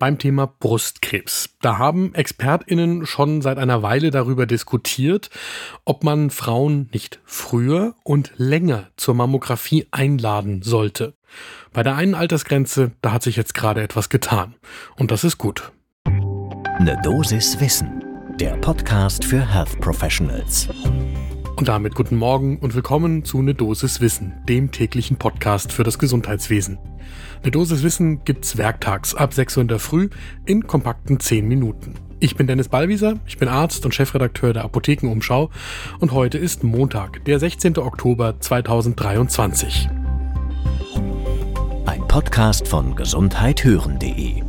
beim Thema Brustkrebs. Da haben Expertinnen schon seit einer Weile darüber diskutiert, ob man Frauen nicht früher und länger zur Mammographie einladen sollte. Bei der einen Altersgrenze, da hat sich jetzt gerade etwas getan. Und das ist gut. Eine Dosis Wissen, der Podcast für Health Professionals. Und damit guten Morgen und willkommen zu Ne Dosis Wissen, dem täglichen Podcast für das Gesundheitswesen. Ne Dosis Wissen gibt's werktags ab 6 Uhr in der Früh in kompakten 10 Minuten. Ich bin Dennis Ballwieser, ich bin Arzt und Chefredakteur der Apothekenumschau und heute ist Montag, der 16. Oktober 2023. Ein Podcast von gesundheithören.de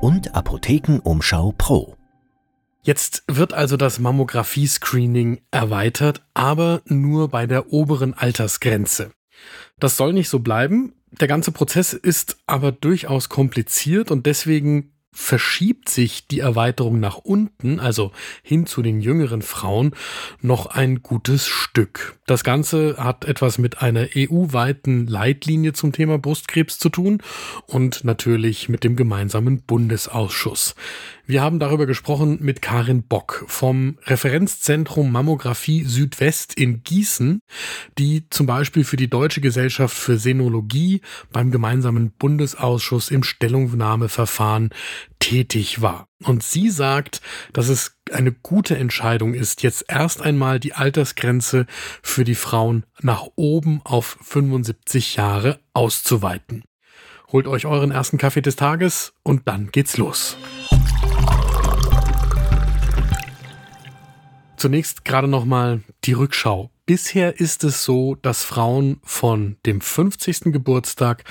und Apothekenumschau Pro. Jetzt wird also das Mammographie-Screening erweitert, aber nur bei der oberen Altersgrenze. Das soll nicht so bleiben. Der ganze Prozess ist aber durchaus kompliziert und deswegen verschiebt sich die Erweiterung nach unten, also hin zu den jüngeren Frauen, noch ein gutes Stück. Das Ganze hat etwas mit einer EU-weiten Leitlinie zum Thema Brustkrebs zu tun und natürlich mit dem gemeinsamen Bundesausschuss. Wir haben darüber gesprochen mit Karin Bock vom Referenzzentrum Mammographie Südwest in Gießen, die zum Beispiel für die Deutsche Gesellschaft für Senologie beim gemeinsamen Bundesausschuss im Stellungnahmeverfahren tätig war. Und sie sagt, dass es eine gute Entscheidung ist, jetzt erst einmal die Altersgrenze für die Frauen nach oben auf 75 Jahre auszuweiten. Holt euch euren ersten Kaffee des Tages und dann geht's los. Zunächst gerade noch mal die Rückschau. Bisher ist es so, dass Frauen von dem 50. Geburtstag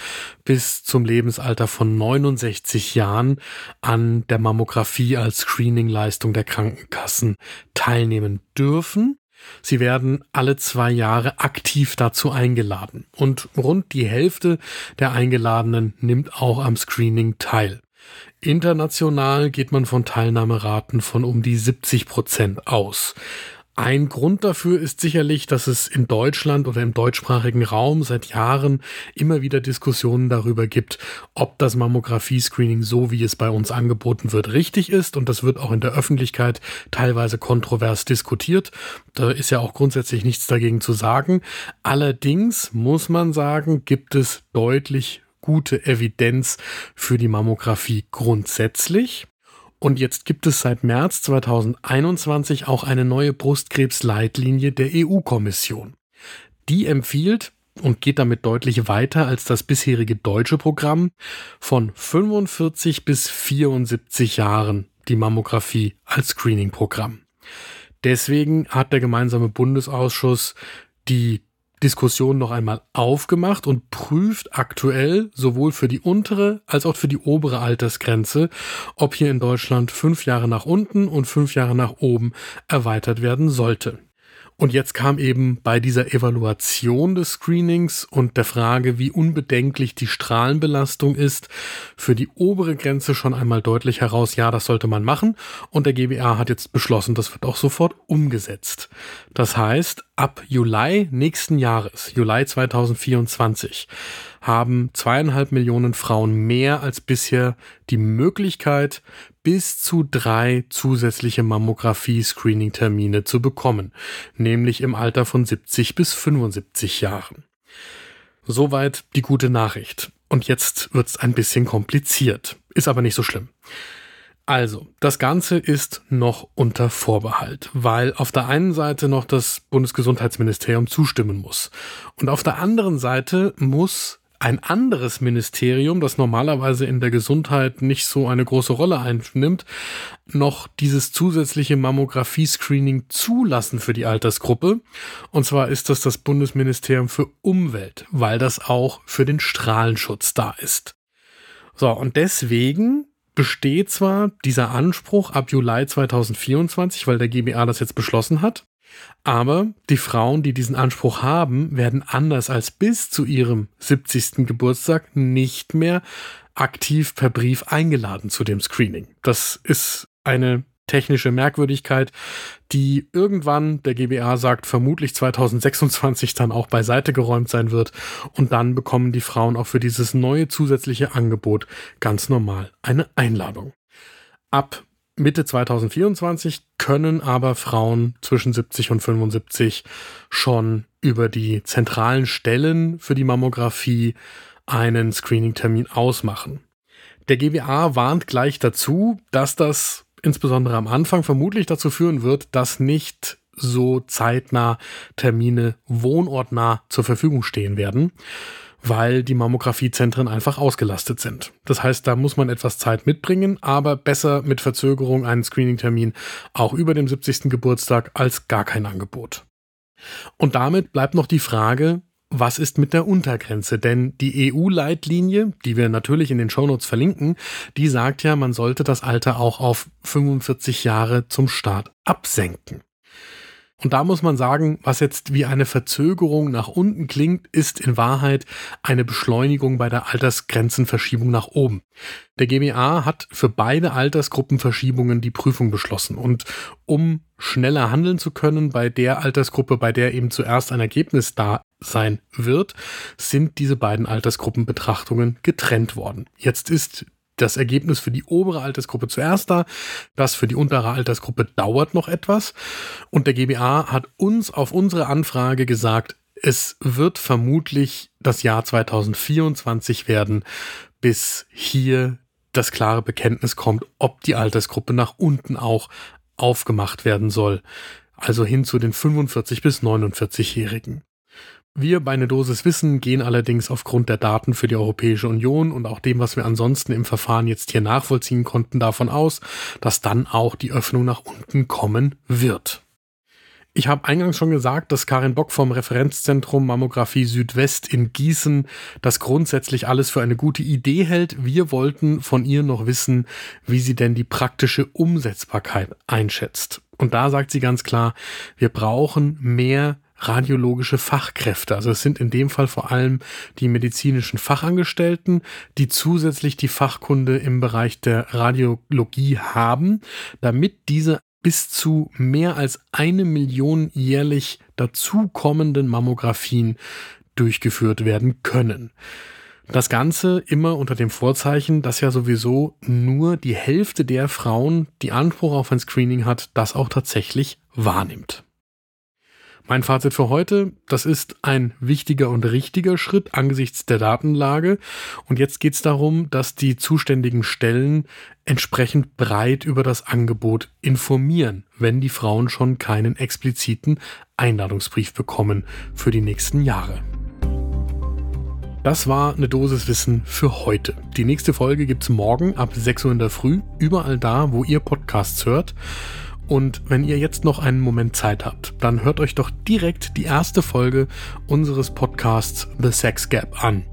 bis zum Lebensalter von 69 Jahren an der Mammographie als Screeningleistung der Krankenkassen teilnehmen dürfen. Sie werden alle zwei Jahre aktiv dazu eingeladen und rund die Hälfte der Eingeladenen nimmt auch am Screening teil. International geht man von Teilnahmeraten von um die 70 Prozent aus. Ein Grund dafür ist sicherlich, dass es in Deutschland oder im deutschsprachigen Raum seit Jahren immer wieder Diskussionen darüber gibt, ob das Mammographie-Screening so, wie es bei uns angeboten wird, richtig ist. Und das wird auch in der Öffentlichkeit teilweise kontrovers diskutiert. Da ist ja auch grundsätzlich nichts dagegen zu sagen. Allerdings muss man sagen, gibt es deutlich gute Evidenz für die Mammographie grundsätzlich. Und jetzt gibt es seit März 2021 auch eine neue Brustkrebsleitlinie der EU-Kommission. Die empfiehlt und geht damit deutlich weiter als das bisherige deutsche Programm von 45 bis 74 Jahren die Mammographie als Screening-Programm. Deswegen hat der gemeinsame Bundesausschuss die Diskussion noch einmal aufgemacht und prüft aktuell sowohl für die untere als auch für die obere Altersgrenze, ob hier in Deutschland fünf Jahre nach unten und fünf Jahre nach oben erweitert werden sollte. Und jetzt kam eben bei dieser Evaluation des Screenings und der Frage, wie unbedenklich die Strahlenbelastung ist, für die obere Grenze schon einmal deutlich heraus, ja, das sollte man machen. Und der GBA hat jetzt beschlossen, das wird auch sofort umgesetzt. Das heißt, ab Juli nächsten Jahres, Juli 2024, haben zweieinhalb Millionen Frauen mehr als bisher die Möglichkeit, bis zu drei zusätzliche Mammographie-Screening-Termine zu bekommen, nämlich im Alter von 70 bis 75 Jahren. Soweit die gute Nachricht. Und jetzt wird's ein bisschen kompliziert. Ist aber nicht so schlimm. Also, das Ganze ist noch unter Vorbehalt, weil auf der einen Seite noch das Bundesgesundheitsministerium zustimmen muss. Und auf der anderen Seite muss ein anderes Ministerium, das normalerweise in der Gesundheit nicht so eine große Rolle einnimmt, noch dieses zusätzliche Mammographie-Screening zulassen für die Altersgruppe. Und zwar ist das das Bundesministerium für Umwelt, weil das auch für den Strahlenschutz da ist. So, und deswegen besteht zwar dieser Anspruch ab Juli 2024, weil der GBA das jetzt beschlossen hat, aber die Frauen, die diesen Anspruch haben, werden anders als bis zu ihrem 70. Geburtstag nicht mehr aktiv per Brief eingeladen zu dem Screening. Das ist eine technische Merkwürdigkeit, die irgendwann, der GBA sagt, vermutlich 2026 dann auch beiseite geräumt sein wird. Und dann bekommen die Frauen auch für dieses neue zusätzliche Angebot ganz normal eine Einladung. Ab Mitte 2024 können aber Frauen zwischen 70 und 75 schon über die zentralen Stellen für die Mammographie einen Screening-Termin ausmachen. Der GBA warnt gleich dazu, dass das insbesondere am Anfang vermutlich dazu führen wird, dass nicht so zeitnah Termine wohnortnah zur Verfügung stehen werden, weil die Mammografiezentren einfach ausgelastet sind. Das heißt, da muss man etwas Zeit mitbringen, aber besser mit Verzögerung einen Screening-Termin auch über dem 70. Geburtstag als gar kein Angebot. Und damit bleibt noch die Frage, was ist mit der Untergrenze? Denn die EU-Leitlinie, die wir natürlich in den Shownotes verlinken, die sagt ja, man sollte das Alter auch auf 45 Jahre zum Start absenken. Und da muss man sagen, was jetzt wie eine Verzögerung nach unten klingt, ist in Wahrheit eine Beschleunigung bei der Altersgrenzenverschiebung nach oben. Der GBA hat für beide Altersgruppenverschiebungen die Prüfung beschlossen. Und um schneller handeln zu können bei der Altersgruppe, bei der eben zuerst ein Ergebnis da sein wird, sind diese beiden Altersgruppenbetrachtungen getrennt worden. Jetzt ist das Ergebnis für die obere Altersgruppe zuerst da. Das für die untere Altersgruppe dauert noch etwas. Und der GBA hat uns auf unsere Anfrage gesagt, es wird vermutlich das Jahr 2024 werden, bis hier das klare Bekenntnis kommt, ob die Altersgruppe nach unten auch aufgemacht werden soll. Also hin zu den 45 bis 49-Jährigen. Wir bei einer Dosis Wissen gehen allerdings aufgrund der Daten für die Europäische Union und auch dem, was wir ansonsten im Verfahren jetzt hier nachvollziehen konnten, davon aus, dass dann auch die Öffnung nach unten kommen wird. Ich habe eingangs schon gesagt, dass Karin Bock vom Referenzzentrum Mammographie Südwest in Gießen das grundsätzlich alles für eine gute Idee hält. Wir wollten von ihr noch wissen, wie sie denn die praktische Umsetzbarkeit einschätzt. Und da sagt sie ganz klar, wir brauchen mehr radiologische Fachkräfte. Also es sind in dem Fall vor allem die medizinischen Fachangestellten, die zusätzlich die Fachkunde im Bereich der Radiologie haben, damit diese bis zu mehr als eine Million jährlich dazukommenden Mammographien durchgeführt werden können. Das Ganze immer unter dem Vorzeichen, dass ja sowieso nur die Hälfte der Frauen, die Anspruch auf ein Screening hat, das auch tatsächlich wahrnimmt. Mein Fazit für heute, das ist ein wichtiger und richtiger Schritt angesichts der Datenlage. Und jetzt geht es darum, dass die zuständigen Stellen entsprechend breit über das Angebot informieren, wenn die Frauen schon keinen expliziten Einladungsbrief bekommen für die nächsten Jahre. Das war eine Dosis Wissen für heute. Die nächste Folge gibt's morgen ab 6 Uhr in der Früh, überall da, wo ihr Podcasts hört. Und wenn ihr jetzt noch einen Moment Zeit habt, dann hört euch doch direkt die erste Folge unseres Podcasts The Sex Gap an.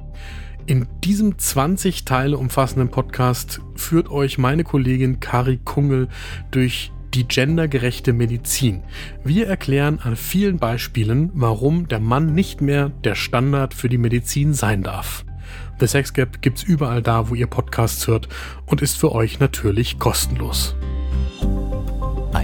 In diesem 20 Teile umfassenden Podcast führt euch meine Kollegin Kari Kungel durch die gendergerechte Medizin. Wir erklären an vielen Beispielen, warum der Mann nicht mehr der Standard für die Medizin sein darf. The Sex Gap gibt's überall da, wo ihr Podcasts hört und ist für euch natürlich kostenlos.